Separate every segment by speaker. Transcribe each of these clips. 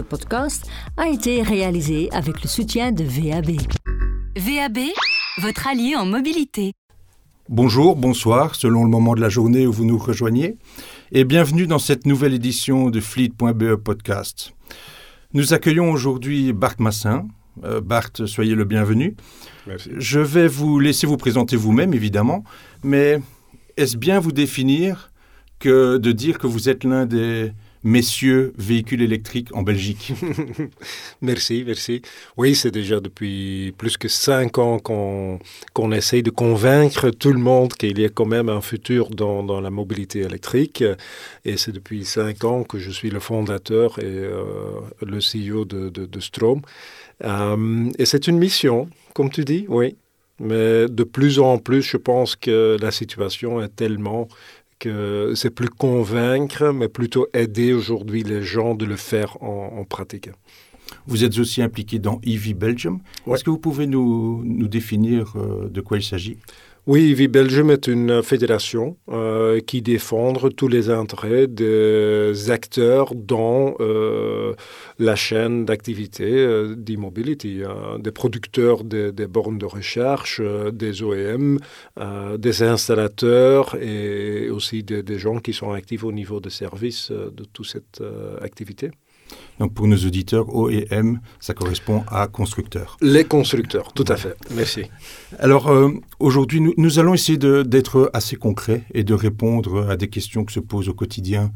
Speaker 1: Ce podcast a été réalisé avec le soutien de VAB.
Speaker 2: VAB, votre allié en mobilité.
Speaker 3: Bonjour, bonsoir, selon le moment de la journée où vous nous rejoignez, et bienvenue dans cette nouvelle édition de Fleet.be Podcast. Nous accueillons aujourd'hui Bart Massin. Euh, Bart, soyez le bienvenu.
Speaker 4: Merci.
Speaker 3: Je vais vous laisser vous présenter vous-même, évidemment, mais est-ce bien vous définir que de dire que vous êtes l'un des messieurs véhicules électriques en Belgique
Speaker 4: Merci, merci. Oui, c'est déjà depuis plus que cinq ans qu'on qu'on essaye de convaincre tout le monde qu'il y a quand même un futur dans, dans la mobilité électrique. Et c'est depuis cinq ans que je suis le fondateur et euh, le CEO de, de, de Strom. Euh, et c'est une mission, comme tu dis, oui. Mais de plus en plus, je pense que la situation est tellement que c'est plus convaincre, mais plutôt aider aujourd'hui les gens de le faire en, en pratique.
Speaker 3: Vous êtes aussi impliqué dans EV Belgium.
Speaker 4: Ouais.
Speaker 3: Est-ce que vous pouvez nous, nous définir euh, de quoi il s'agit?
Speaker 4: Oui, EV Belgium est une fédération euh, qui défend tous les intérêts des acteurs dans euh, la chaîne d'activité euh, d'e-mobility, euh, des producteurs des, bornes de recherche, euh, des OEM, des installateurs et aussi des, des gens qui sont actifs au niveau des services de toute cette activité.
Speaker 3: Donc pour nos auditeurs, OEM, ça correspond à constructeur.
Speaker 4: Les constructeurs, tout à fait. Merci.
Speaker 3: Alors euh, aujourd'hui, nous, nous allons essayer d'être assez concrets et de répondre à des questions que se posent au quotidien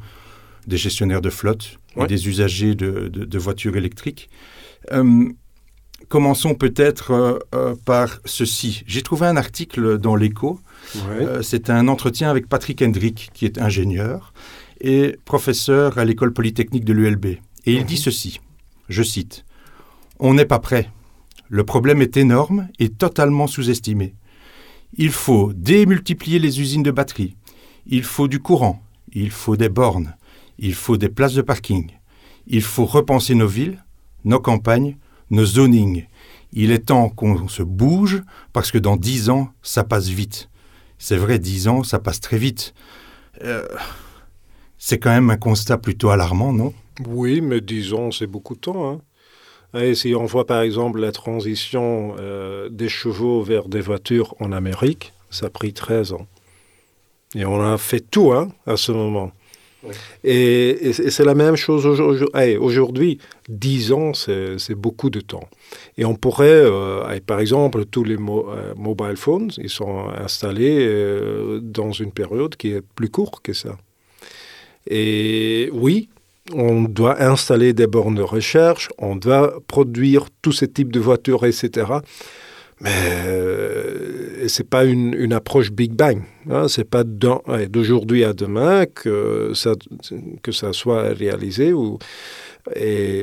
Speaker 3: des gestionnaires de flotte
Speaker 4: Ouais.
Speaker 3: et des usagers de, de- de voitures électriques. Euh, commençons peut-être euh, par ceci. J'ai trouvé un article dans.
Speaker 4: Ouais.
Speaker 3: Euh, C'est un entretien avec Patrick Hendrick, qui est ingénieur et professeur à l'école polytechnique de l'ULB. Et il dit ceci, je cite, On n'est pas prêt. Le problème est énorme et totalement sous-estimé. Il faut démultiplier les usines de batteries. Il faut du courant. Il faut des bornes. Il faut des places de parking. Il faut repenser nos villes, nos campagnes, nos zonings. Il est temps qu'on se bouge parce que dans dix ans, ça passe vite. C'est vrai, dix ans, ça passe très vite. Euh, c'est quand même un constat plutôt alarmant, non?
Speaker 4: Oui, mais disons, c'est beaucoup de temps. hein. Et si on voit par exemple la transition euh, des chevaux vers des voitures en Amérique, ça a pris 13 ans. Et on a fait tout hein, à ce moment. Et, et c'est et c'est la même chose aujourd- allez, aujourd'hui. 10 ans, c'est beaucoup de temps. Et on pourrait, euh, par exemple, tous les mo- euh, mobile phones, ils sont installés dans une période qui est plus courte que ça. Et oui, on doit installer des bornes de recherche, on doit produire tous ces types de voitures, etc. Mais euh, ce n'est pas une, une approche Big Bang. Hein, ce n'est pas d'aujourd'hui à demain que ça, que ça soit réalisé.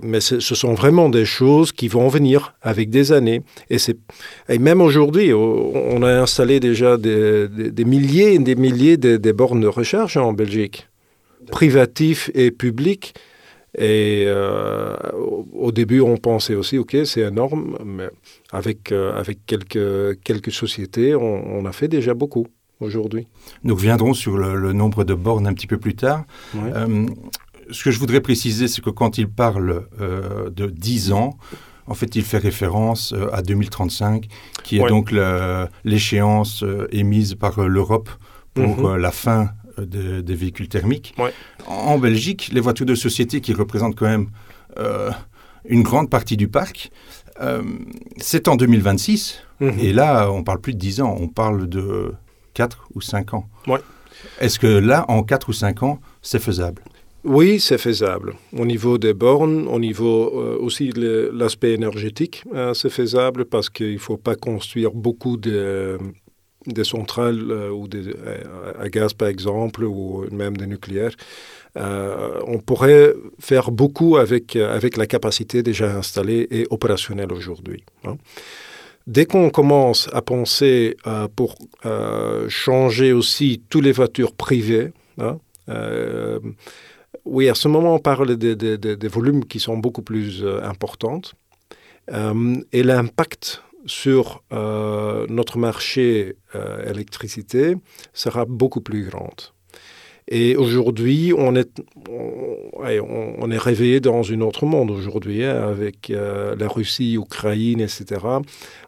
Speaker 4: Mais ce sont vraiment des choses qui vont venir avec des années. Et, même aujourd'hui, on a installé déjà des, des- milliers et des milliers de bornes de recherche en Belgique privatif et public. Et euh, au, début, on pensait aussi, OK, c'est énorme, mais avec, euh, avec quelques, quelques sociétés, on, on a fait déjà beaucoup aujourd'hui.
Speaker 3: Nous reviendrons sur le, le nombre de bornes un petit peu plus tard.
Speaker 4: Ouais.
Speaker 3: Euh, ce que je voudrais préciser, c'est que quand il parle de 10 ans, en fait, il fait référence à 2035, qui est
Speaker 4: Ouais.
Speaker 3: donc l'échéance émise par l'Europe pour
Speaker 4: Mhm.
Speaker 3: euh, la fin euh, des- véhicules thermiques.
Speaker 4: Ouais.
Speaker 3: En Belgique, les voitures de société qui représentent quand même euh, une grande partie du parc, euh, c'est en 2026.
Speaker 4: Mhm.
Speaker 3: Et là, on parle plus de 10 ans, on parle de 4 ou 5 ans.
Speaker 4: Ouais.
Speaker 3: Est-ce que là, en 4 ou 5 ans, c'est faisable?
Speaker 4: Oui, c'est faisable. Au niveau des bornes, au niveau euh, aussi de l'aspect énergétique, euh, c'est faisable parce qu'il ne faut pas construire beaucoup de, des centrales euh, ou des, euh, à gaz, par exemple, ou même des nucléaires. Euh, on pourrait faire beaucoup avec, avec la capacité déjà installée et opérationnelle aujourd'hui. hein. Dès qu'on commence à penser pour changer aussi toutes les voitures privées, hein, oui, à ce moment, on parle des, volumes qui sont beaucoup plus importants. Et l'impact sur euh, notre marché euh, électricité sera beaucoup plus grand. Et aujourd'hui, on est, on, est réveillé dans un autre monde aujourd'hui, hein, avec euh, la Russie, l'Ukraine, etc.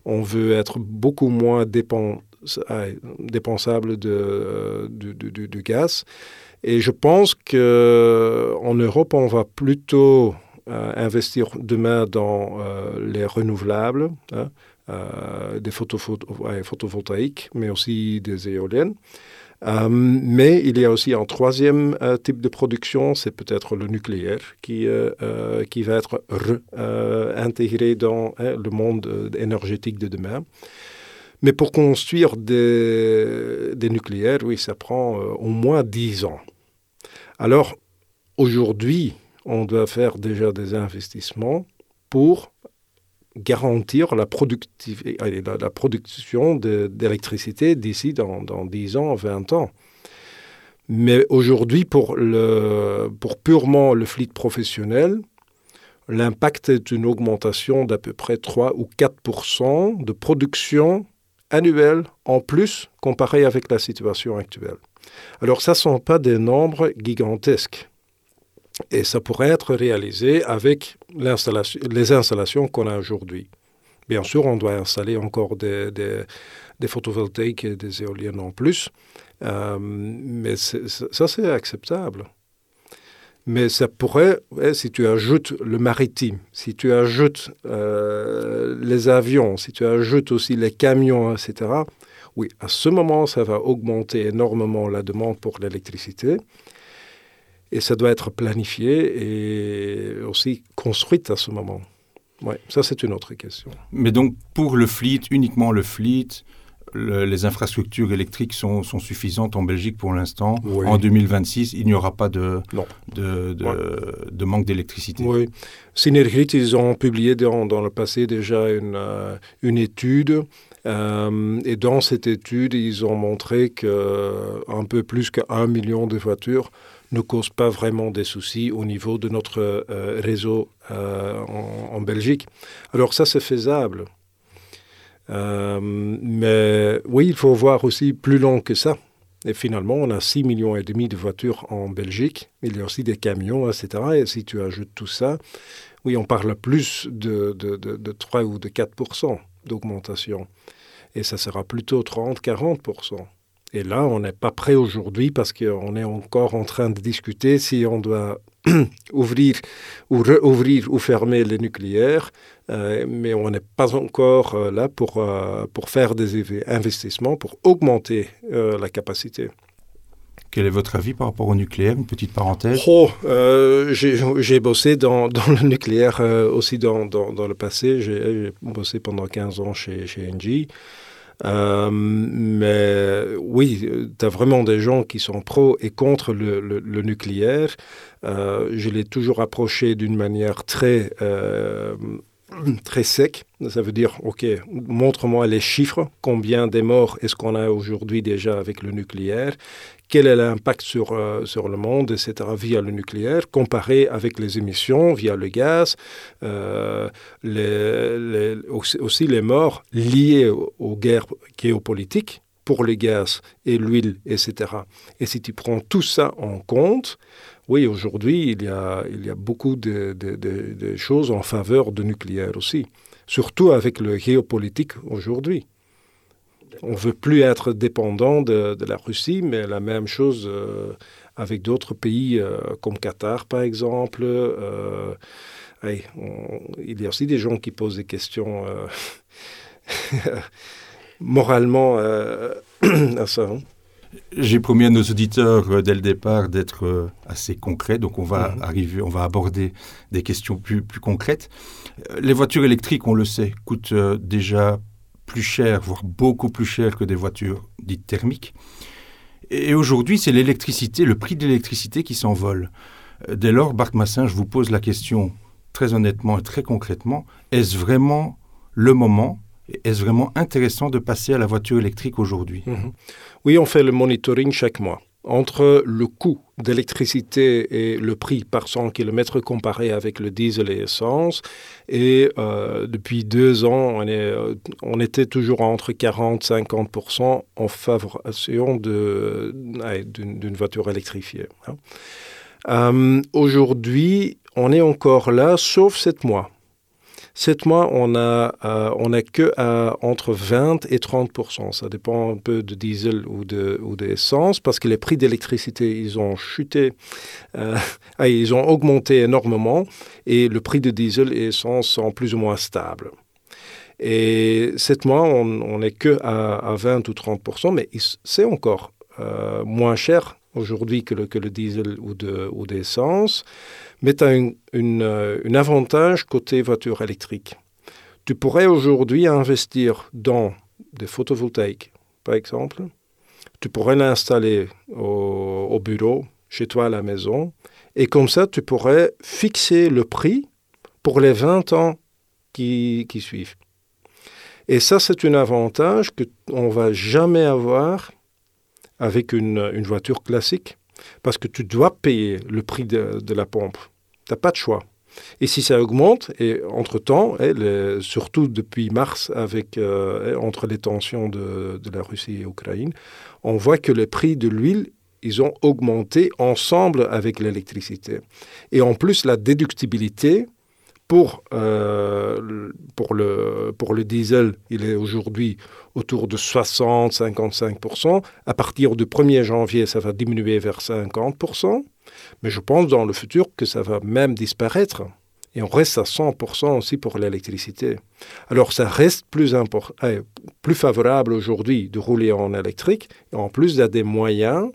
Speaker 4: On veut être beaucoup moins dépend, dépensable de, de, gaz. Et je pense qu'en Europe, on va plutôt investir demain dans les renouvelables, hein, des photovoltaïques, mais aussi des éoliennes. Euh, mais il y a aussi un troisième euh, type de production, c'est peut-être le nucléaire, qui, euh, qui va être intégré dans hein, le monde énergétique de demain. Mais pour construire des, des nucléaires, oui, ça prend au moins 10 ans. Alors, aujourd'hui, on doit faire déjà des investissements pour garantir la, la, la production d'électricité d'ici dans, dans, 10 ans, 20 ans. Mais aujourd'hui, pour, purement le fleet professionnel, l'impact est une augmentation d'à peu près 3 ou 4% de production annuelle en plus comparé avec la situation actuelle. Alors ça ne sont pas des nombres gigantesques. Et ça pourrait être réalisé avec les installations qu'on a aujourd'hui. Bien sûr, on doit installer encore des, des, photovoltaïques et des éoliennes en plus, euh, mais ça, c'est acceptable. Mais ça pourrait, si tu ajoutes le maritime, si tu ajoutes euh, les avions, si tu ajoutes aussi les camions, etc., oui, à ce moment, ça va augmenter énormément la demande pour l'électricité. Et ça doit être planifié et aussi construit à ce moment. Ouais, ça c'est une autre question.
Speaker 3: Mais donc pour le fleet, uniquement le fleet, les infrastructures électriques sont, sont, suffisantes en Belgique pour l'instant. En 2026, il n'y aura pas de, de, de, manque d'électricité.
Speaker 4: Oui. Synergit, ils ont publié dans, dans le passé déjà une, euh, une étude. Euh, et dans cette étude, ils ont montré qu'un peu plus qu'un million de voitures ne cause pas vraiment des soucis au niveau de notre euh, réseau euh, en, Belgique. Alors ça, c'est faisable. Euh, mais oui, il faut voir aussi plus long que ça. Et finalement, on a 6 millions et demi de voitures en Belgique. Il y a aussi des camions, etc. Et si tu ajoutes tout ça, oui, on parle plus de, de, de, de 3 ou de 4% d'augmentation. Et ça sera plutôt 30-40 et là, on n'est pas prêt aujourd'hui parce qu'on est encore en train de discuter si on doit ouvrir ou rouvrir ou fermer les nucléaires, euh, mais on n'est pas encore euh, là pour, euh, pour faire des investissements, pour augmenter la capacité.
Speaker 3: Quel est votre avis par rapport au nucléaire? Une petite parenthèse.
Speaker 4: Oh, j'ai bossé dans, dans, le nucléaire aussi dans, dans, dans le passé. J'ai bossé pendant 15 ans chez, chez Engie. Euh, mais oui, tu as vraiment des gens qui sont pro et contre le, nucléaire. Euh, je l'ai toujours approché d'une manière très, euh, très sec. Ça veut dire, OK, montre-moi les chiffres. Combien de morts est-ce qu'on a aujourd'hui déjà avec le nucléaire quel est l'impact sur, euh, sur le monde, etc., via le nucléaire, comparé avec les émissions via le gaz, euh, aussi, les morts liées aux, guerres géopolitiques pour le gaz et l'huile, etc. Et si tu prends tout ça en compte, oui, aujourd'hui, il, y a, il y a beaucoup de choses en faveur du nucléaire aussi, surtout avec le géopolitique aujourd'hui on ne veut plus être dépendant de, la Russie, mais la même chose euh, avec d'autres pays euh, comme Qatar, par exemple. Euh, il y a aussi des gens qui posent des questions moralement à ça. Hein.
Speaker 3: J'ai promis à nos auditeurs dès le départ d'être assez concrets, donc on va mhm. arriver, on va aborder des questions plus, plus concrètes. Les voitures électriques, on le sait, coûtent déjà plus cher, voire beaucoup plus cher que des voitures dites thermiques. Et aujourd'hui, c'est l'électricité, le prix de l'électricité qui s'envole. Euh, dès lors, Bart Massin, je vous pose la question très honnêtement et très concrètement, est-ce vraiment le moment est-ce vraiment intéressant de passer à la voiture électrique aujourd'hui?
Speaker 4: Mhm. Oui, on fait le monitoring chaque mois. Entre le coût d'électricité et le prix par 100 km comparé avec le diesel et essence. Et euh, depuis deux ans, on, euh, était toujours entre 40 50% en favorisation d'une voiture électrifiée. Hein. Euh, aujourd'hui, on est encore là, sauf sept mois. Sept mois, on a, euh, à, entre 20 et 30 Ça dépend un peu de diesel ou de ou d'essence parce que les prix d'électricité, ils ont chuté, euh, ah, ils ont augmenté énormément et le prix de diesel et essence sont plus ou moins stables. Et sept mois, on n'est que à, 20 ou 30% mais c'est encore euh, moins cher aujourd'hui que le, diesel ou de ou mais tu as un avantage côté voiture électrique. Tu pourrais aujourd'hui investir dans des photovoltaïques, par exemple. Tu pourrais l'installer au, bureau, chez toi à la maison, et comme ça, tu pourrais fixer le prix pour les 20 ans qui, suivent. Et ça, c'est un avantage qu'on ne va jamais avoir avec une, voiture classique, parce que tu dois payer le prix de la pompe. Tu n'as pas de choix. Et si ça augmente, et entre-temps, surtout depuis mars, avec, euh, entre les tensions de, la Russie et l'Ukraine, on voit que les prix de l'huile, ils ont augmenté ensemble avec l'électricité. Et en plus, la déductibilité pour, euh, pour, le, pour le diesel, il est aujourd'hui autour de 60-55%. À partir du 1er janvier, ça va diminuer vers 50%. Mais je pense dans le futur que ça va même disparaître. Et on reste à 100% aussi pour l'électricité. Alors ça reste plus, eh, plus favorable aujourd'hui de rouler en électrique. Et en plus, il y a des moyens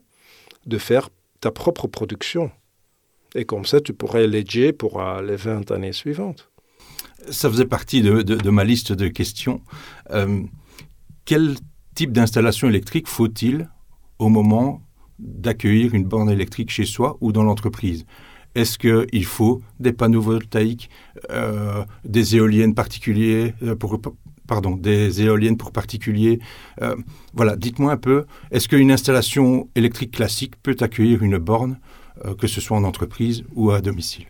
Speaker 4: de faire ta propre production. Et comme ça, tu pourrais l'aider pour euh, les 20 années suivantes.
Speaker 3: Ça faisait partie de, ma liste de questions. Euh, quel type d'installation électrique faut-il au moment d'accueillir une borne électrique chez soi ou dans l'entreprise? Est-ce qu'il faut des panneaux voltaïques, euh, des éoliennes particulières pour, pardon, des éoliennes pour particuliers? Voilà, dites-moi un peu, est-ce qu'une installation électrique classique peut accueillir une borne, que ce soit en entreprise ou à domicile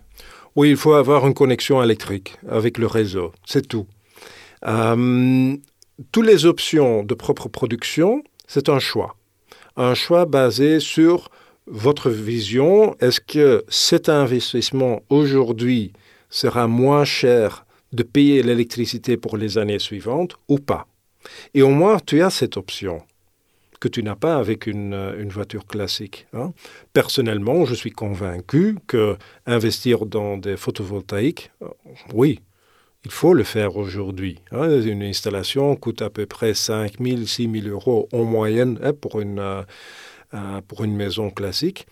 Speaker 4: Oui, il faut avoir une connexion électrique avec le réseau, c'est tout. toutes les options de propre production, c'est un choix un choix basé sur votre vision. Est-ce que cet investissement aujourd'hui sera moins cher de payer l'électricité pour les années suivantes ou pas? Et au moins, tu as cette option que tu n'as pas avec une, voiture classique. Hein. Personnellement, je suis convaincu que investir dans des photovoltaïques, euh, oui, il faut le faire aujourd'hui. Hein. Une installation coûte à peu près 5 000, 6 000 euros en moyenne hein, pour, une, euh, euh, pour une maison classique.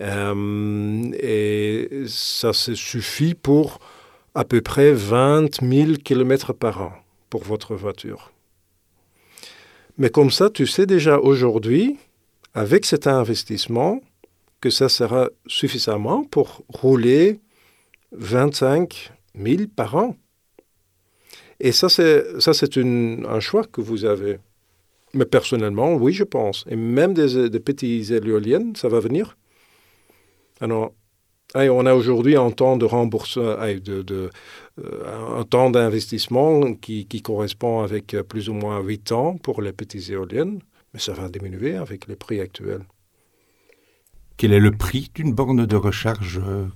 Speaker 4: Euh, et ça suffit pour à peu près 20 000 km par an pour votre voiture. Mais comme ça, tu sais déjà aujourd'hui, avec cet investissement, que ça sera suffisamment pour rouler 25 000 par an. Et ça, c'est, un choix que vous avez. Mais personnellement, oui, je pense. Et même des, des petites éoliennes, ça va venir. Alors, on a aujourd'hui un temps de remboursement, de, euh, un temps d'investissement qui, qui, correspond avec plus ou moins 8 ans pour les petites éoliennes, mais ça va diminuer avec les prix actuels.
Speaker 3: Quel est le prix d'une borne de recharge euh,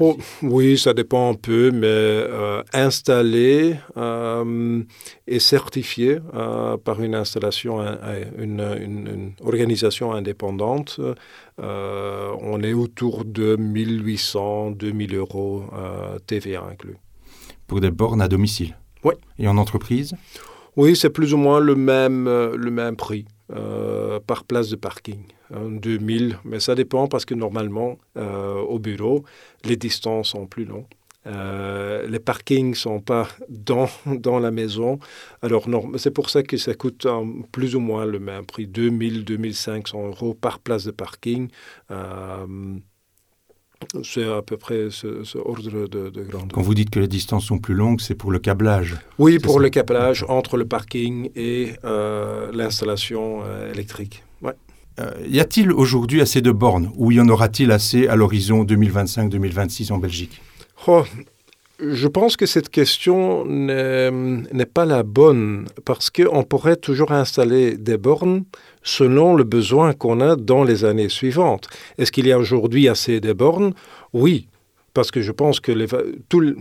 Speaker 4: Oh, oui, ça dépend un peu, mais euh, installé euh, et certifié euh, par une installation, une, organisation indépendante, on est autour de 1800, 2000 euros TVA inclus.
Speaker 3: Pour des bornes à domicile
Speaker 4: Oui.
Speaker 3: Et en entreprise?
Speaker 4: Oui, c'est plus ou moins le même, le même prix. Par place de parking. 2000, hein, mais ça dépend parce que normalement, euh, au bureau, les distances sont plus longues. Euh, les parkings ne sont pas dans, dans la maison. Alors, c'est pour ça que ça coûte plus ou moins le même prix, 2000, 2500 euros par place de parking. C'est à peu près ce, ordre de, de, grandeur.
Speaker 3: Quand vous dites que les distances sont plus longues, c'est pour le câblage
Speaker 4: Oui, pour le câblage entre le parking et euh, l'installation euh, électrique. Ouais.
Speaker 3: Euh, y a-t-il aujourd'hui assez de bornes ou y en aura-t-il assez à l'horizon 2025-2026 en Belgique?
Speaker 4: Oh, Je pense que cette question n'est pas la bonne parce qu'on pourrait toujours installer des bornes selon le besoin qu'on a dans les années suivantes. Est-ce qu'il y a aujourd'hui assez de bornes? Oui, parce que je pense que les, tout,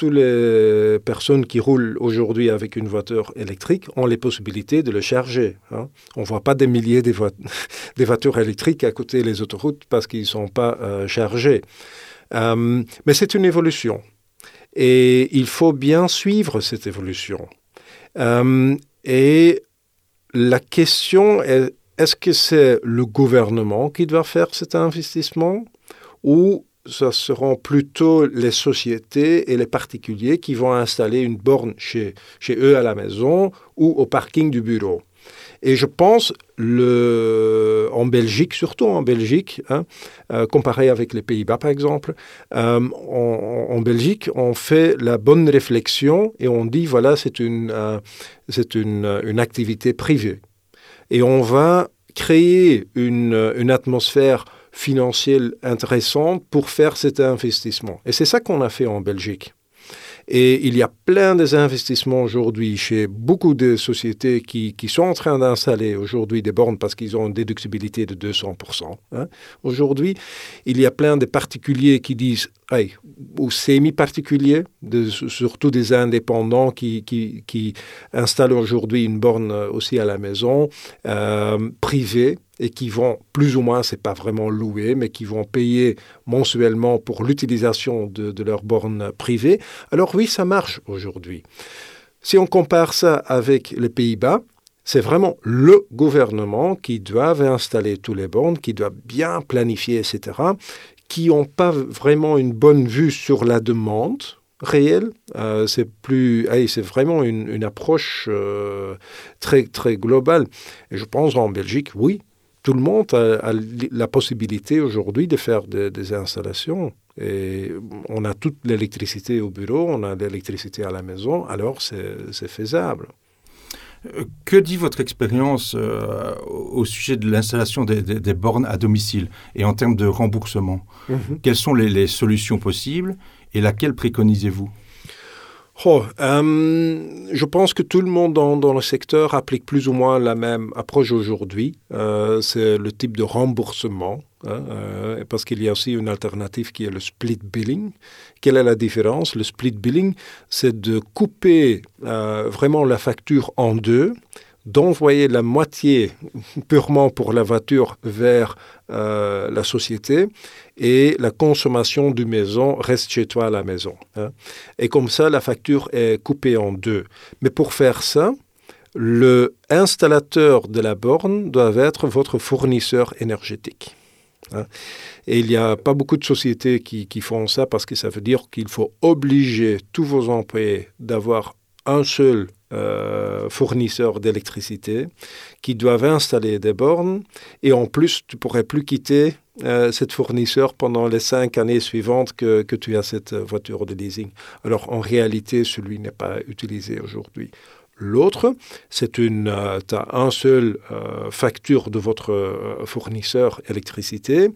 Speaker 4: toutes les personnes qui roulent aujourd'hui avec une voiture électrique ont les possibilités de le charger. Hein. On ne voit pas des milliers de voitures électriques à côté des autoroutes parce qu'ils ne sont pas euh, chargés. Mais c'est une évolution. Et il faut bien suivre cette évolution. Et la question est, est-ce que c'est le gouvernement qui doit faire cet investissement ou ce seront plutôt les sociétés et les particuliers qui vont installer une borne chez, chez eux à la maison ou au parking du bureau. Et je pense, le, en Belgique, surtout en Belgique, hein, euh, comparé avec les Pays-Bas par exemple, euh, en, Belgique, on fait la bonne réflexion et on dit, voilà, c'est une, euh, une, une, activité privée. Et on va créer une, une atmosphère financière intéressante pour faire cet investissement. Et c'est ça qu'on a fait en Belgique. Et il y a plein d'investissements aujourd'hui chez beaucoup de sociétés qui, qui sont en train d'installer aujourd'hui des bornes parce qu'ils ont une déductibilité de 200%. Hein. Aujourd'hui, il y a plein de particuliers qui disent, ou semi-particuliers, surtout des indépendants qui, qui, qui installent aujourd'hui une borne aussi à la maison, euh, privée, et qui vont plus ou moins, c'est pas vraiment louer, mais qui vont payer mensuellement pour l'utilisation de, de leur borne privée. Alors oui, ça marche aujourd'hui. Si on compare ça avec les Pays-Bas, c'est vraiment le gouvernement qui doit installer tous les bornes, qui doit bien planifier, etc., qui n'ont pas vraiment une bonne vue sur la demande réelle. Euh, c'est plus, c'est vraiment une, approche euh, très très globale. Et je pense en Belgique, oui, tout le monde a, la possibilité aujourd'hui de faire des installations. Et on a toute l'électricité au bureau, on a l'électricité à la maison, alors c'est faisable.
Speaker 3: Euh, que dit votre expérience euh, au sujet de l'installation des, bornes à domicile et en termes de remboursement? Mhm. Quelles sont les, solutions possibles et laquelle préconisez-vous?
Speaker 4: Oh, euh, je pense que tout le monde dans, le secteur applique plus ou moins la même approche aujourd'hui. Euh, c'est le type de remboursement, hein, euh, parce qu'il y a aussi une alternative qui est le split billing. Quelle est la différence? Le split billing, c'est de couper vraiment la facture en deux d'envoyer la moitié purement pour la voiture vers euh, la société et la consommation du maison reste chez toi à la maison. Hein. Et comme ça, la facture est coupée en deux. Mais pour faire ça, le installateur de la borne doit être votre fournisseur énergétique. Hein. Et il n'y a pas beaucoup de sociétés qui, qui font ça parce que ça veut dire qu'il faut obliger tous vos employés d'avoir un seul euh, fournisseurs d'électricité qui doivent installer des bornes et en plus tu pourrais plus quitter euh, cette fournisseur pendant les cinq années suivantes que, que tu as cette voiture de leasing. Alors en réalité, celui n'est pas utilisé aujourd'hui. L'autre, c'est une, euh, un seul facture de votre fournisseur électricité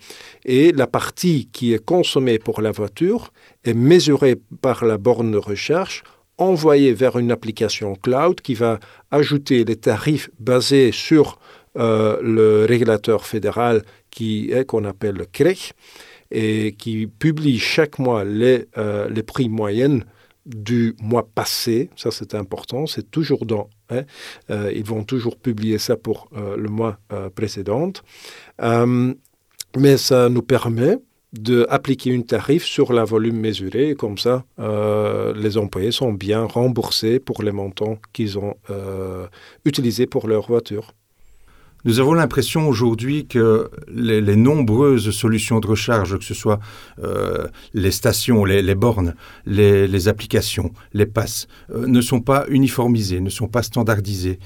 Speaker 4: et la partie qui est consommée pour la voiture est mesurée par la borne de recherche envoyé vers une application cloud qui va ajouter les tarifs basés sur euh, le régulateur fédéral qui est qu'on appelle le CREC et qui publie chaque mois les, euh, les prix moyennes du mois passé. Ça, c'est important. C'est toujours dans. Hein, euh, ils vont toujours publier ça pour le mois précédent. mais ça nous permet d'appliquer une tarif sur la volume mesuré. comme ça, euh, les employés sont bien remboursés pour les montants qu'ils ont euh, utilisés pour leur voiture.
Speaker 3: Nous avons l'impression aujourd'hui que les, nombreuses solutions de recharge, que ce soit euh, les stations, les, bornes, les, applications, les passes, ne sont pas uniformisées, ne sont pas standardisées.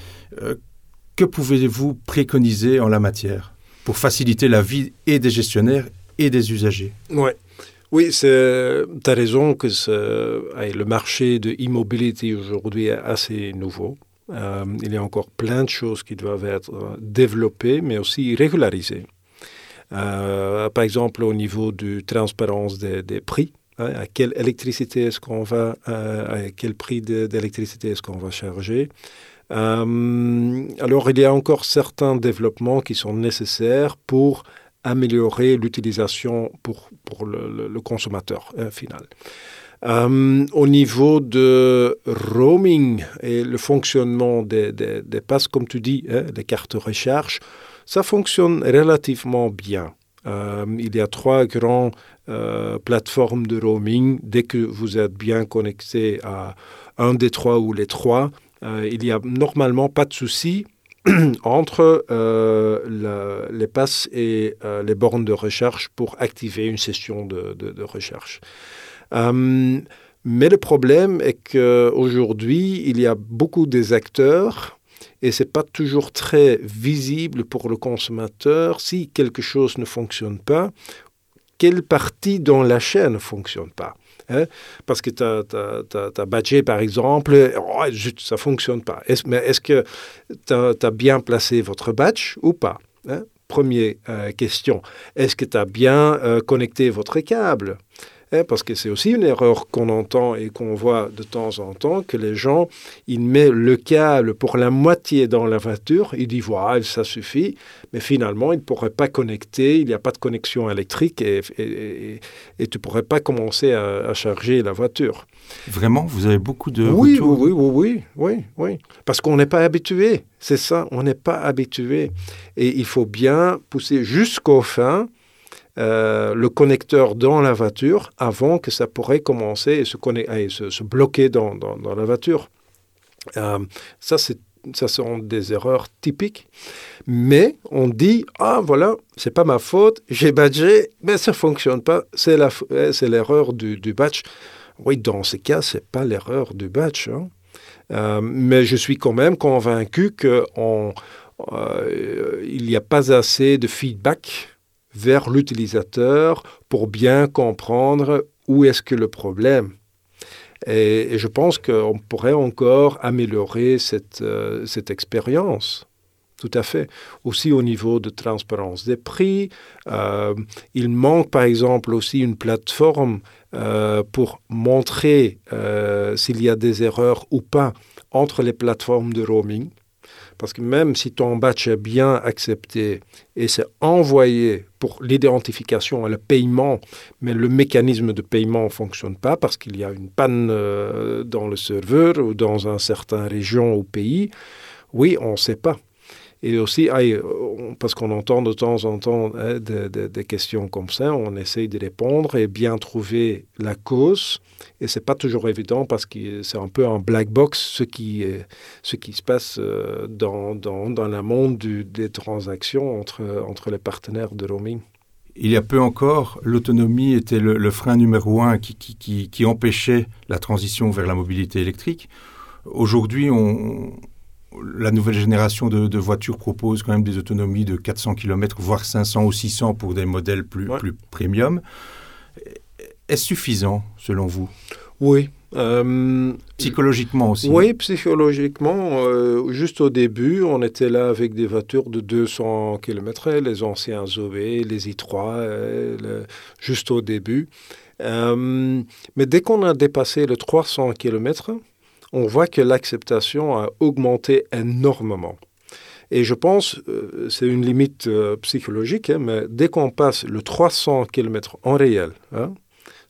Speaker 3: que pouvez-vous préconiser en la matière pour faciliter la vie et des gestionnaires et des usagers.
Speaker 4: Ouais. Oui, tu as raison que le marché de immobilité aujourd'hui est assez nouveau. Euh, il y a encore plein de choses qui doivent être euh, développées, mais aussi régularisées. Euh, par exemple, au niveau de transparence des, des prix, hein, à quelle électricité est-ce qu'on va, à quel prix d'électricité est-ce qu'on va charger. alors, il y a encore certains développements qui sont nécessaires pour améliorer l'utilisation pour, pour le, consommateur final. Euh, au niveau de roaming et le fonctionnement des, des, des passes, comme tu dis, hein, les cartes de recherche, ça fonctionne relativement bien. Euh, il y a trois grandes euh, plateformes de roaming. Dès que vous êtes bien connecté à un des trois ou les trois, il n'y a normalement pas de souci entre euh, les passes et euh, les bornes de recherche pour activer une session de, de, de recherche. Euh, mais le problème est qu'aujourd'hui, il y a beaucoup des acteurs et ce n'est pas toujours très visible pour le consommateur si quelque chose ne fonctionne pas, quelle partie dans la chaîne ne fonctionne pas? Hein? Parce que as, badgé, par exemple, oh, ça ne fonctionne pas. Mais est-ce que tu as, bien placé votre badge ou pas hein? Première euh, question. Est-ce que tu as bien euh, connecté votre câble? Hein, parce que c'est aussi une erreur qu'on entend et qu'on voit de temps en temps, que les gens, ils mettent le câble pour la moitié dans la voiture, ils disent, voilà, ça suffit, mais finalement, ils ne pourraient pas connecter, il n'y a pas de connexion électrique et, et, et, et tu ne pourrais pas commencer à, à, charger la voiture.
Speaker 3: Vraiment? Vous avez beaucoup de
Speaker 4: oui, retours? oui, oui, oui, oui, oui, parce qu'on n'est pas habitué, c'est ça, on n'est pas habitué. Et il faut bien pousser jusqu'au fin euh, le connecteur dans la voiture avant que ça pourrait commencer et se, bloquer dans, la voiture. Euh, ça, c'est ça sont des erreurs typiques. Mais on dit ah voilà, c'est pas ma faute, j'ai badgé, mais ça fonctionne pas, c'est c'est l'erreur du, du batch. Oui, dans ce cas, c'est pas l'erreur du batch. Hein. Euh, mais je suis quand même convaincu euh, n'y a pas assez de feedback vers l'utilisateur pour bien comprendre où est-ce que le problème. Et, je pense qu'on pourrait encore améliorer cette, euh, cette expérience. Tout à fait. Aussi au niveau de transparence des prix, euh, il manque par exemple aussi une plateforme euh, pour montrer s'il y a des erreurs ou pas entre les plateformes de roaming. Parce que même si ton batch est bien accepté et c'est envoyé pour l'identification et le paiement, mais le mécanisme de paiement ne fonctionne pas parce qu'il y a une panne euh, dans le serveur ou dans une certaine région ou pays, oui, on ne sait pas. Et aussi, parce qu'on entend de temps en temps hein, des, questions comme ça, on essaye de répondre et bien trouver la cause. Et ce n'est pas toujours évident parce que c'est un peu un black box ce qui, se passe euh, dans, dans, dans le monde des transactions entre, les partenaires de roaming.
Speaker 3: Il y a peu encore, l'autonomie était le, frein numéro un qui empêchait la transition vers la mobilité électrique. Aujourd'hui, on, la nouvelle génération de, de, voitures propose quand même des autonomies de 400 km, voire 500 ou 600 pour des modèles plus, ouais. plus premium. Est-ce suffisant, selon vous?
Speaker 4: Oui.
Speaker 3: Euh, psychologiquement aussi
Speaker 4: Oui, psychologiquement. Euh, juste au début, on était là avec des voitures de 200 km, les anciens OV, les i3, euh, le, juste au début. Mais dès qu'on a dépassé le 300 km, on voit que l'acceptation a augmenté énormément. Et je pense, euh, c'est une limite euh, psychologique, hein, mais dès qu'on passe le 300 km en réel, hein,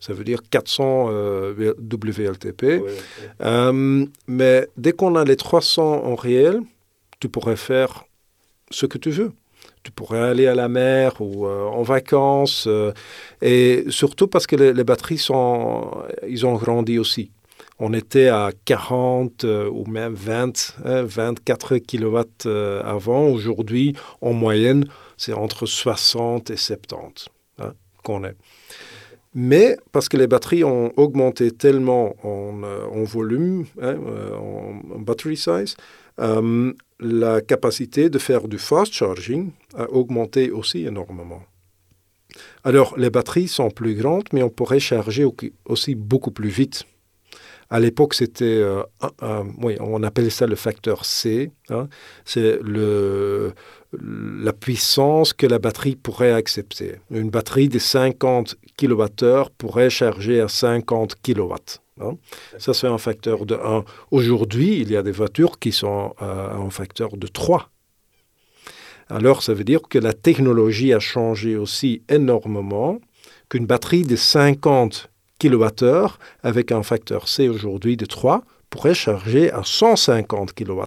Speaker 4: ça veut dire 400 euh, WLTP, ouais, ouais. mais dès qu'on a les 300 en réel, tu pourrais faire ce que tu veux. Tu pourrais aller à la mer ou en vacances, et surtout parce que les, les batteries sont, ils ont grandi aussi on était à 40 euh, ou même 20, euh, 24 kW euh, avant. Aujourd'hui, en moyenne, c'est entre 60 et 70 hein, qu'on est. Mais parce que les batteries ont augmenté tellement en, en volume, hein, en, battery size, euh, la capacité de faire du fast charging a augmenté aussi énormément. Alors, les batteries sont plus grandes, mais on pourrait charger aussi beaucoup plus vite. À l'époque, c'était, oui, on appelait ça le facteur C. Hein. C'est le, la puissance que la batterie pourrait accepter. Une batterie de 50 kWh pourrait charger à 50 kW. Hein. Ça, c'est un facteur de 1. Aujourd'hui, il y a des voitures qui sont à un facteur de 3. Alors, ça veut dire que la technologie a changé aussi énormément, qu'une batterie de 50 kWh avec un facteur C aujourd'hui de 3 pourrait charger à 150 kW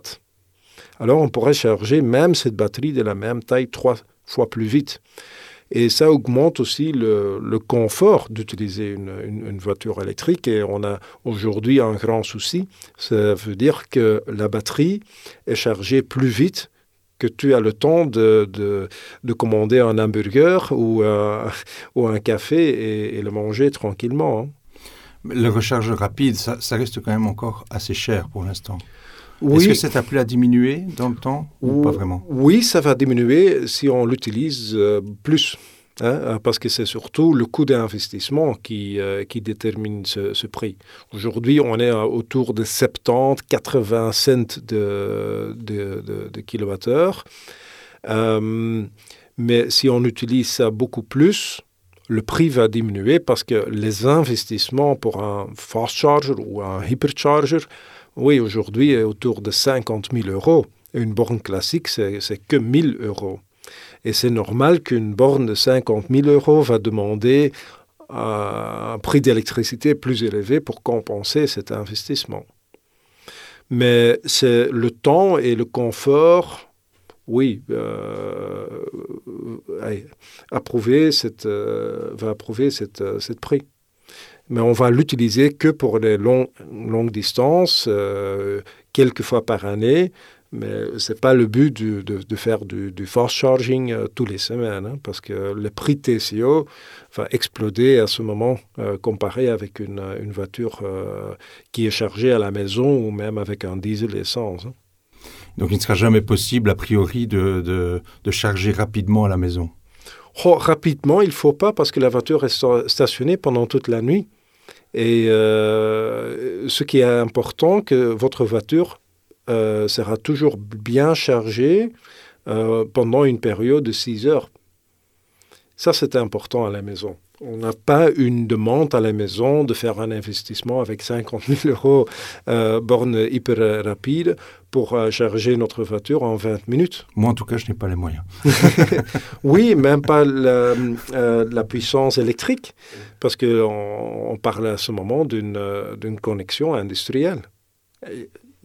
Speaker 4: alors on pourrait charger même cette batterie de la même taille trois fois plus vite. Et ça augmente aussi le, confort d'utiliser une, voiture électrique. Et on a aujourd'hui un grand souci. Ça veut dire que la batterie est chargée plus vite que tu as le temps de, de, commander un hamburger ou, ou un café et, le manger tranquillement. Hein.
Speaker 3: Le recharge rapide, ça, ça reste quand même encore assez cher pour l'instant. Est-ce que c'est appelé à diminuer dans le temps ou, pas vraiment?
Speaker 4: Oui, ça va diminuer si on l'utilise euh, plus. Hein, euh, parce que c'est surtout le coût d'investissement qui, euh, qui détermine ce, prix. Aujourd'hui, on est autour de 70, 80 cents de, de, kilowattheure. mais si on utilise ça beaucoup plus, le prix va diminuer parce que les investissements pour un fast charger ou un hypercharger oui, aujourd'hui, autour de 50 000 euros. Une borne classique, c'est que 1000 euros. Et c'est normal qu'une borne de 50 000 euros va demander un prix d'électricité plus élevé pour compenser cet investissement. Mais c'est le temps et le confort, oui, euh, approuver euh, va approuver cette, euh, cette prix mais on va l'utiliser que pour les longues distances, euh, quelques fois par année. Mais ce n'est pas le but de, faire du, fast charging euh, tous les semaines, hein, parce que le prix TCO va exploser à ce moment euh, comparé avec une, voiture qui est chargée à la maison ou même avec un diesel essence. Hein.
Speaker 3: Donc il ne sera jamais possible, a priori, de, de charger rapidement à la maison
Speaker 4: oh, Rapidement, il ne faut pas parce que la voiture est stationnée pendant toute la nuit. Et euh, ce qui est important, que votre voiture euh, sera toujours bien chargée euh, pendant une période de 6 heures. Ça, c'est important à la maison. On n'a pas une demande à la maison de faire un investissement avec 50 000 euros borne hyper rapide pour charger notre voiture en 20 minutes.
Speaker 3: Moi, en tout cas, je n'ai pas les moyens.
Speaker 4: oui, même pas la, la puissance électrique parce qu'on on parle à ce moment d'une euh, connexion industrielle.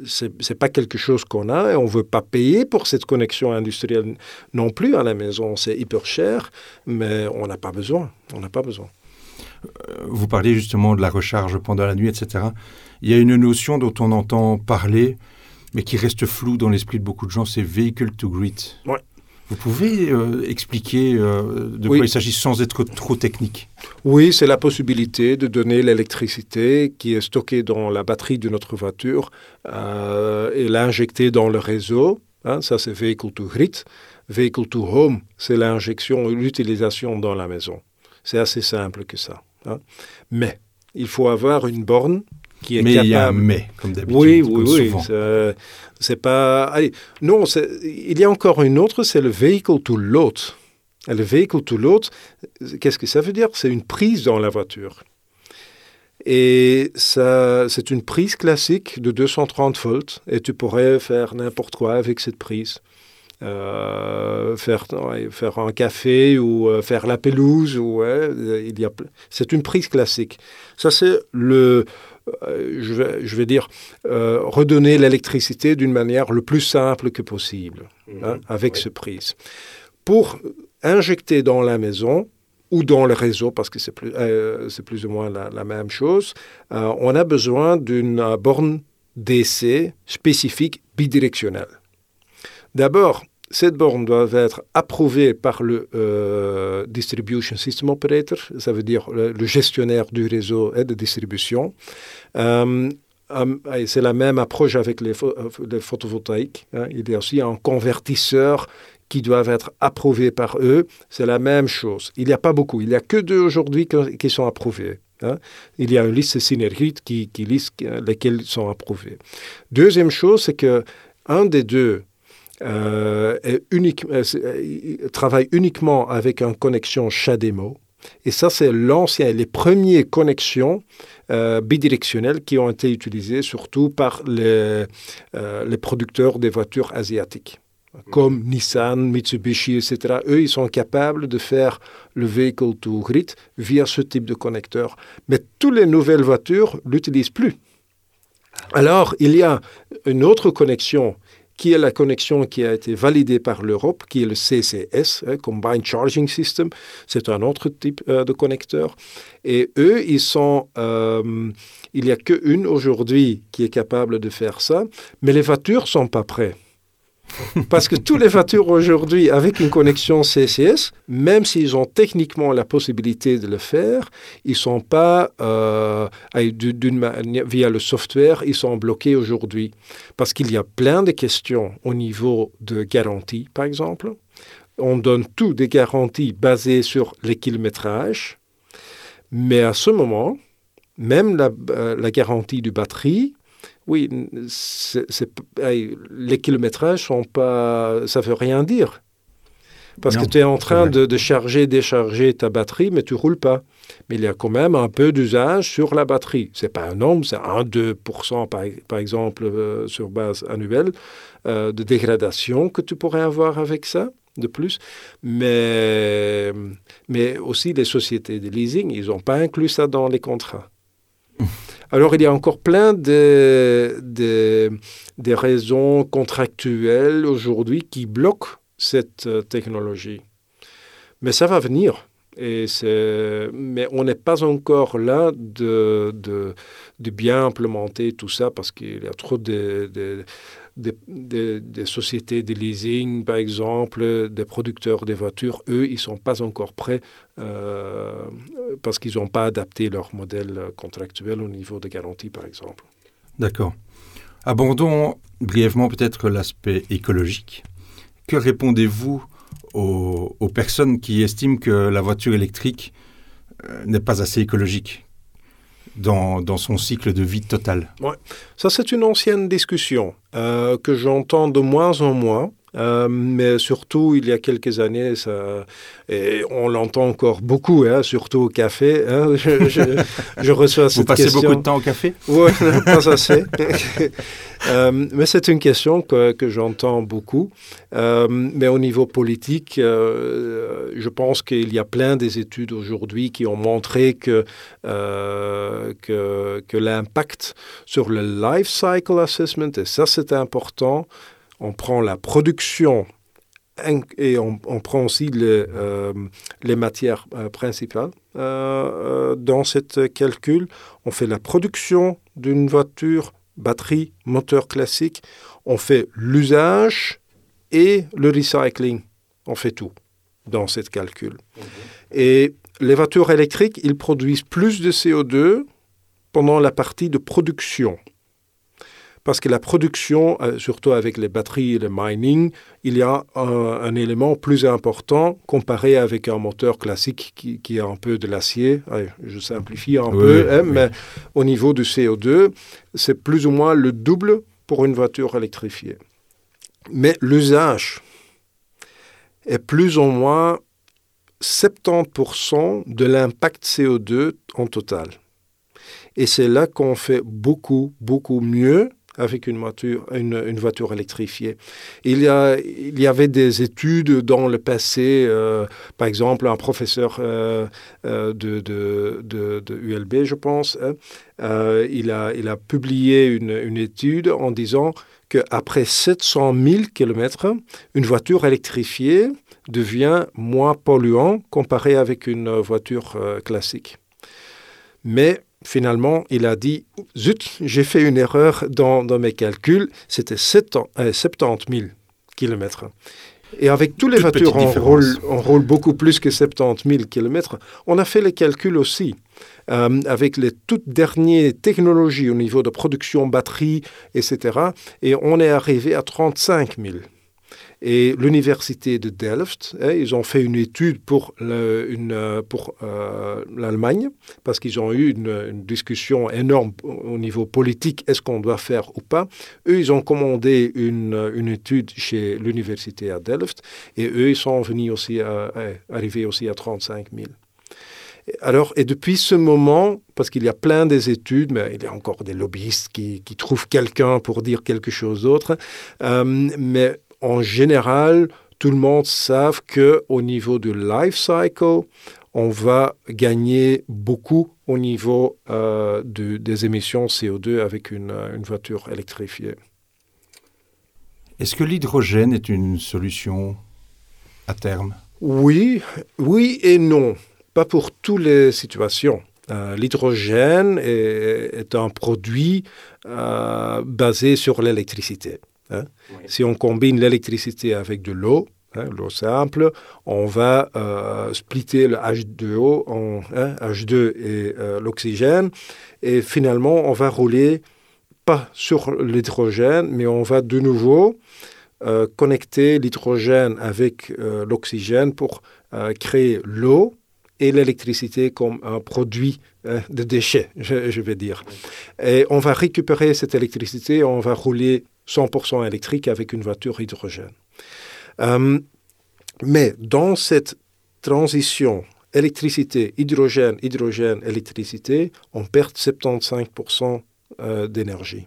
Speaker 4: Ce n'est pas quelque chose qu'on a et on ne veut pas payer pour cette connexion industrielle non plus à la maison. C'est hyper cher, mais on n'a pas besoin. On n'a pas besoin.
Speaker 3: Euh, vous parliez justement de la recharge pendant la nuit, etc. Il y a une notion dont on entend parler, mais qui reste floue dans l'esprit de beaucoup de gens, c'est vehicle to grid.
Speaker 4: Ouais.
Speaker 3: Vous pouvez euh, expliquer euh, de quoi il s'agit sans être trop technique?
Speaker 4: Oui, c'est la possibilité de donner l'électricité qui est stockée dans la batterie de notre voiture euh, et l'injecter dans le réseau. Hein, ça, c'est vehicle to grid. Vehicle to home, c'est l'injection, l'utilisation dans la maison. C'est assez simple que ça. Hein. Mais il faut avoir une borne qui est
Speaker 3: mais
Speaker 4: capable.
Speaker 3: il y a un mais, comme d'habitude.
Speaker 4: Oui, oui, oui. C'est pas. Allez, non, il y a encore une autre, c'est le vehicle to load. le vehicle to load, qu'est-ce que ça veut dire? C'est une prise dans la voiture. Et ça, c'est une prise classique de 230 volts, et tu pourrais faire n'importe quoi avec cette prise. Euh, faire, faire un café ou euh, faire la pelouse. Ou, il y a, c'est une prise classique. Ça, c'est le, euh, je, vais, je, vais, dire, euh, redonner l'électricité d'une manière le plus simple que possible, mhm. hein, avec ce prise. Pour injecter dans la maison ou dans le réseau, parce que c'est plus, euh, plus ou moins la, la même chose, on a besoin d'une borne DC spécifique bidirectionnelle. D'abord, cette borne doit être approuvée par le euh, Distribution System Operator, ça veut dire le, gestionnaire du réseau et de distribution. Euh, euh, c'est la même approche avec les, photovoltaïques. Hein. Il y a aussi un convertisseur qui doivent être approuvés par eux. C'est la même chose. Il n'y a pas beaucoup. Il n'y a que deux aujourd'hui qui sont approuvés. Hein. Il y a une liste synergite qui, qui liste lesquelles sont approuvées. Deuxième chose, c'est que un des deux euh, unique, euh, travaille uniquement avec une connexion CHAdeMO. Et ça, c'est l'ancien, les premières connexions euh, bidirectionnelles qui ont été utilisées surtout par les, les producteurs des voitures asiatiques comme Nissan, Mitsubishi, etc. Eux, ils sont capables de faire le vehicle to grid via ce type de connecteur. Mais toutes les nouvelles voitures l'utilisent plus. Alors, il y a une autre connexion qui est la connexion qui a été validée par l'Europe, qui est le CCS, hein, Combined Charging System. C'est un autre type euh, de connecteur. Et eux, ils sont... Euh, il n'y a qu'une aujourd'hui qui est capable de faire ça, mais les voitures ne sont pas prêtes. Parce que toutes les voitures aujourd'hui, avec une connexion CCS, même s'ils ont techniquement la possibilité de le faire, ils sont pas, euh, via le software, ils sont bloqués aujourd'hui. Parce qu'il y a plein de questions au niveau de garantie, par exemple. On donne tout des garanties basées sur les kilométrages. Mais à ce moment, même la, euh, la garantie du batterie, oui, les kilométrages sont pas, ça veut rien dire. Parce que tu es en train de, charger, décharger ta batterie, mais tu roules pas. Mais il y a quand même un peu d'usage sur la batterie. C'est pas un nombre, c'est 1-2% par, par, exemple euh, sur base annuelle euh, de dégradation que tu pourrais avoir avec ça de plus. Mais, mais aussi les sociétés de leasing, ils n'ont pas inclus ça dans les contrats. Alors il y a encore plein de, de, raisons contractuelles aujourd'hui qui bloquent cette euh, technologie. Mais ça va venir. Et mais on n'est pas encore là de, de, de, bien implémenter tout ça parce qu'il y a trop de, des, sociétés de leasing, par exemple, des producteurs des voitures, eux, ils ne sont pas encore prêts euh, parce qu'ils n'ont pas adapté leur modèle contractuel au niveau de garantie, par exemple.
Speaker 3: D'accord. Abordons brièvement peut-être l'aspect écologique. Que répondez-vous aux, aux, personnes qui estiment que la voiture électrique euh, n'est pas assez écologique dans, dans, son cycle de vie total?
Speaker 4: Ouais. Ça, c'est une ancienne discussion euh, que j'entends de moins en moins. Euh, mais surtout, il y a quelques années, ça, et on l'entend encore beaucoup, hein, surtout au café. Hein, je, je, je, reçois cette
Speaker 3: Vous passez
Speaker 4: question.
Speaker 3: beaucoup de temps au café?
Speaker 4: Oui, pas assez. euh, mais c'est une question que, que j'entends beaucoup. Euh, mais au niveau politique, je pense qu'il y a plein des études aujourd'hui qui ont montré que, que, que l'impact sur le life cycle assessment, et ça c'est important, on prend la production et on, on prend aussi les, euh, les matières euh, principales euh, dans cette calcul. On fait la production d'une voiture, batterie, moteur classique. On fait l'usage et le recycling. On fait tout dans cette calcul. Mmh. Et les voitures électriques, ils produisent plus de CO2 pendant la partie de production parce que la production, euh, surtout avec les batteries et le mining, il y a un, un, élément plus important comparé avec un moteur classique qui, qui a un peu de l'acier. Je simplifie un oui, peu, hein, oui. mais au niveau du CO2, c'est plus ou moins le double pour une voiture électrifiée. Mais l'usage est plus ou moins 70% de l'impact CO2 en total. Et c'est là qu'on fait beaucoup, beaucoup mieux avec une voiture, une, voiture électrifiée. Il y, a, il y avait des études dans le passé, euh, par exemple un professeur euh, euh, de, de, de, ULB, je pense, hein, il, a, il a publié une, une étude en disant qu'après 700 000 km, une voiture électrifiée devient moins polluant comparé avec une voiture classique. Mais finalement, il a dit Zut, j'ai fait une erreur dans, dans mes calculs, c'était 70 000 km. Et avec tous les Toute voitures, on roule, on roule, beaucoup plus que 70 000 km. On a fait les calculs aussi. Euh, avec les toutes dernières technologies au niveau de production batterie, etc. Et on est arrivé à 35 000. Et l'université de Delft, hein, ils ont fait une étude pour euh, l'Allemagne, parce qu'ils ont eu une, discussion énorme au niveau politique, est-ce qu'on doit faire ou pas. Eux, ils ont commandé une, une étude chez l'université à Delft, et eux, ils sont venus aussi à, arriver aussi à 35 000. Alors, et depuis ce moment, parce qu'il y a plein des études, mais il y a encore des lobbyistes qui, trouvent quelqu'un pour dire quelque chose d'autre, euh, mais en général, tout le monde sait qu'au niveau du life cycle, on va gagner beaucoup au niveau euh, des émissions CO2 avec une, une voiture électrifiée.
Speaker 3: Est-ce que l'hydrogène est une solution à terme?
Speaker 4: Oui, oui et non pas pour toutes les situations. Euh, l'hydrogène est, un produit euh, basé sur l'électricité. Hein. Si on combine l'électricité avec de l'eau, hein, l'eau simple, on va euh, splitter le H2O en H2 hein, et l'oxygène, et finalement on va rouler pas sur l'hydrogène, mais on va de nouveau connecter l'hydrogène avec l'oxygène pour créer l'eau et l'électricité comme un produit hein, de déchets, je, vais dire. Et on va récupérer cette électricité, on va rouler 100% électrique avec une voiture hydrogène. Euh, mais dans cette transition électricité, hydrogène, hydrogène, électricité, on perd 75% euh, d'énergie.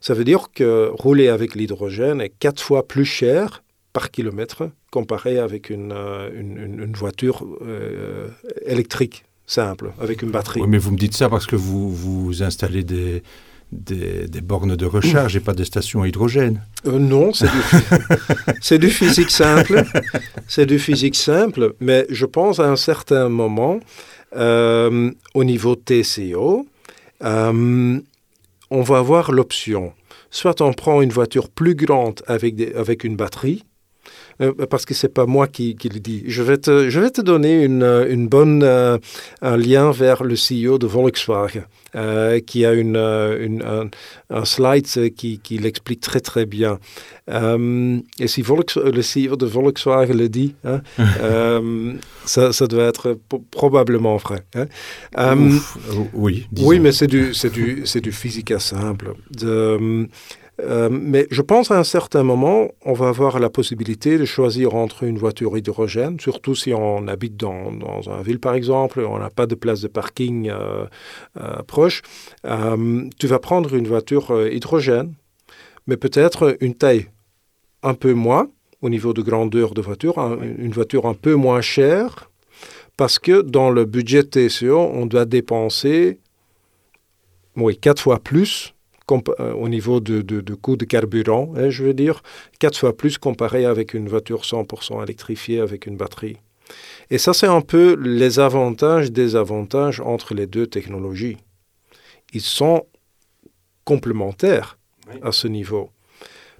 Speaker 4: Ça veut dire que rouler avec l'hydrogène est quatre fois plus cher par kilomètre comparé avec une, euh, une, voiture euh, électrique simple, avec une batterie.
Speaker 3: Oui, mais vous me dites ça parce que vous, vous installez des, des, bornes de recharge et pas des stations hydrogène.
Speaker 4: Euh, non, c'est du, du, physique simple. C'est du physique simple, mais je pense à un certain moment, au niveau TCO, on va avoir l'option. Soit on prend une voiture plus grande avec, des, avec une batterie, euh, parce que c'est pas moi qui, qui, le dis. Je vais te, je vais te donner une, euh, une bonne, euh, un lien vers le CEO de Volkswagen, qui a une, une un, slide qui, qui l'explique très très bien. et si le CEO de Volkswagen le dit, hein, ça, ça, doit être probablement vrai. Hein.
Speaker 3: oui.
Speaker 4: Oui, mais c'est du, du, du physique simple. De, euh, mais je pense à un certain moment, on va avoir la possibilité de choisir entre une voiture hydrogène, surtout si on habite dans, dans une ville par exemple, on n'a pas de place de parking euh, euh, proche. tu vas prendre une voiture hydrogène, mais peut-être une taille un peu moins au niveau de grandeur de voiture, une voiture un peu moins chère, parce que dans le budget TCO, on doit dépenser oui, quatre fois plus au niveau de, de, coût de carburant, hein, je veux dire, quatre fois plus comparé avec une voiture 100% électrifiée avec une batterie. Et ça, c'est un peu les avantages, désavantages entre les deux technologies. Ils sont complémentaires à ce niveau.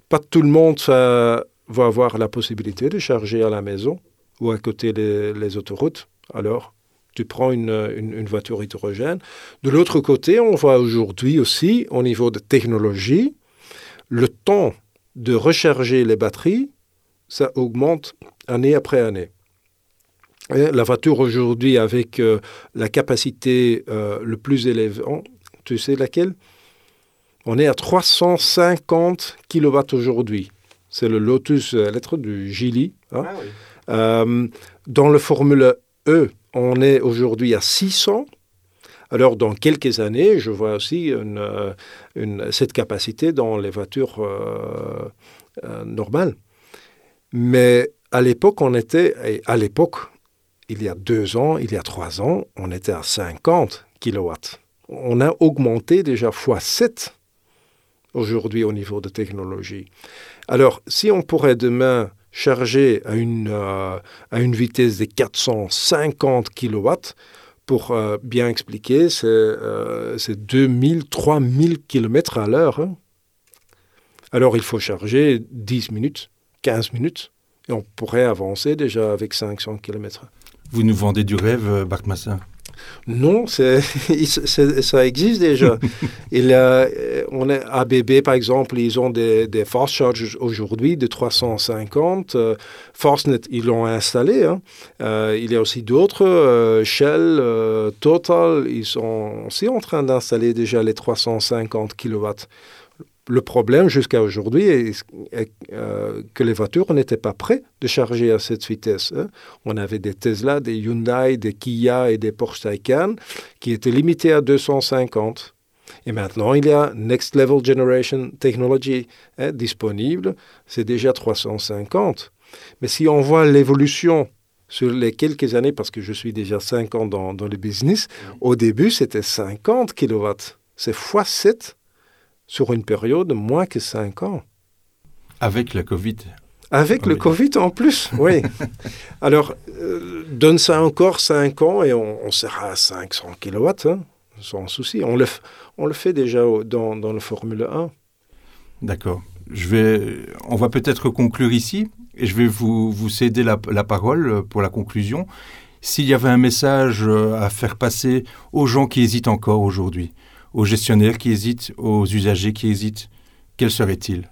Speaker 4: Pas tout le monde va, avoir la possibilité de charger à la maison ou à côté des les autoroutes. Alors, tu prends une, voiture hydrogène. De l'autre côté, on voit aujourd'hui aussi, au niveau de technologie, le temps de recharger les batteries, ça augmente année après année. la voiture aujourd'hui avec euh, la capacité euh, le plus élevée, tu sais laquelle? On est à 350 kW aujourd'hui. C'est le Lotus lettre du Gili. Hein. Ah euh, dans le Formule E, on est aujourd'hui à 600. Alors, dans quelques années, je vois aussi euh, cette capacité dans les voitures euh, euh, normales. Mais à l'époque, on était, à l'époque, il y a deux ans, il y a trois ans, on était à 50 kW. On a augmenté déjà fois 7 aujourd'hui au niveau de technologie. Alors, si on pourrait demain chargé à une, euh, à une vitesse de 450 kW, pour euh, bien expliquer, c'est euh, 2000, 3000 km à l'heure. Hein. Alors il faut charger 10 minutes, 15 minutes, et on pourrait avancer déjà avec 500 km.
Speaker 3: Vous nous vendez du rêve, Bart Massin
Speaker 4: Non, c'est, ça existe déjà. Il, a- on est, ABB, par exemple, ils ont des, des fast chargers aujourd'hui de 350. Euh, Fastnet, ils l'ont installé. hein. Euh, il y a aussi d'autres, euh, Shell, euh, Total, ils sont aussi en train d'installer déjà les 350 kW. Le problème jusqu'à aujourd'hui est, est, euh, que les voitures n'étaient pas prêtes de charger à cette vitesse. hein. On avait des Tesla, des Hyundai, des Kia et des Porsche Taycan qui étaient limités à 250. Et maintenant, il y a Next Level Generation Technology hein, disponible, c'est déjà 350. Mais si on voit l'évolution sur les quelques années, parce que je suis déjà 5 ans dans, dans le business, au début, c'était 50 kW. C'est x7 sur une période de moins que 5 ans.
Speaker 3: Avec la Covid.
Speaker 4: Avec le. Covid en plus, oui. Alors, euh, donne ça encore 5 ans et on, on sera à 500 kW, hein, sans souci. On le, f- on le fait déjà dans, dans le Formule 1.
Speaker 3: D'accord. Je vais, on va peut-être conclure ici et je vais vous, vous céder la, la parole pour la conclusion. S'il y avait un message à faire passer aux gens qui hésitent encore aujourd'hui, aux gestionnaires qui hésitent, aux usagers qui hésitent, quel serait-il?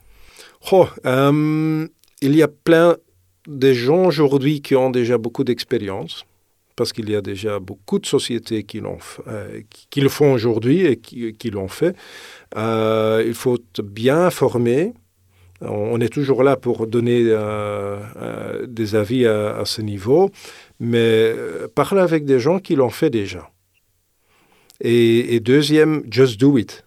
Speaker 4: Oh, euh, il y a plein de gens aujourd'hui qui ont déjà beaucoup d'expérience, parce qu'il y a déjà beaucoup de sociétés qui, l'ont euh, le font aujourd'hui et qui, l'ont fait. Euh, il faut bien former. On est toujours là pour donner des avis à, à ce niveau, mais parler avec des gens qui l'ont fait déjà. Et, et deuxième, just do it.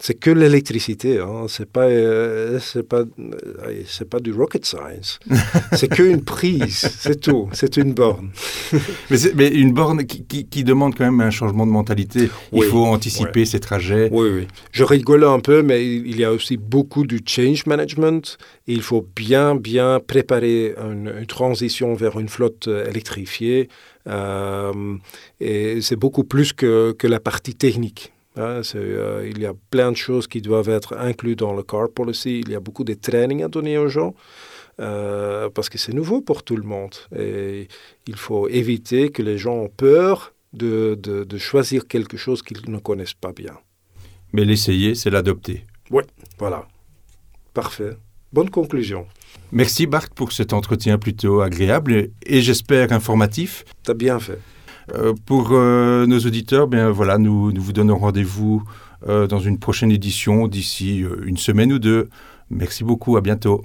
Speaker 4: C'est que l'électricité, hein. c'est pas, euh, c'est pas, euh, c'est pas du rocket science. c'est qu'une prise, c'est tout, c'est une borne.
Speaker 3: mais, une borne qui, qui- qui demande quand même un changement de mentalité. Il
Speaker 4: Oui.
Speaker 3: faut anticiper ces trajets.
Speaker 4: Oui, oui. Je rigole un peu, mais il y a aussi beaucoup du change management. Il faut bien, bien préparer une, une transition vers une flotte euh, électrifiée. Euh, et c'est beaucoup plus que, que la partie technique. hein. Euh, il y a plein de choses qui doivent être incluses dans le car policy. Il y a beaucoup de training à donner aux gens. euh, parce que c'est nouveau pour tout le monde. Et il faut éviter que les gens ont peur de, de- de choisir quelque chose qu'ils ne connaissent pas bien.
Speaker 3: Mais l'essayer, c'est l'adopter.
Speaker 4: Voilà. Parfait. Bonne conclusion.
Speaker 3: Merci Bart pour cet entretien plutôt agréable et, j'espère informatif.
Speaker 4: T'as bien fait.
Speaker 3: Euh, pour euh, nos auditeurs, bien voilà, nous, nous vous donnons rendez-vous euh, dans une prochaine édition d'ici une semaine ou deux. Merci beaucoup, à bientôt.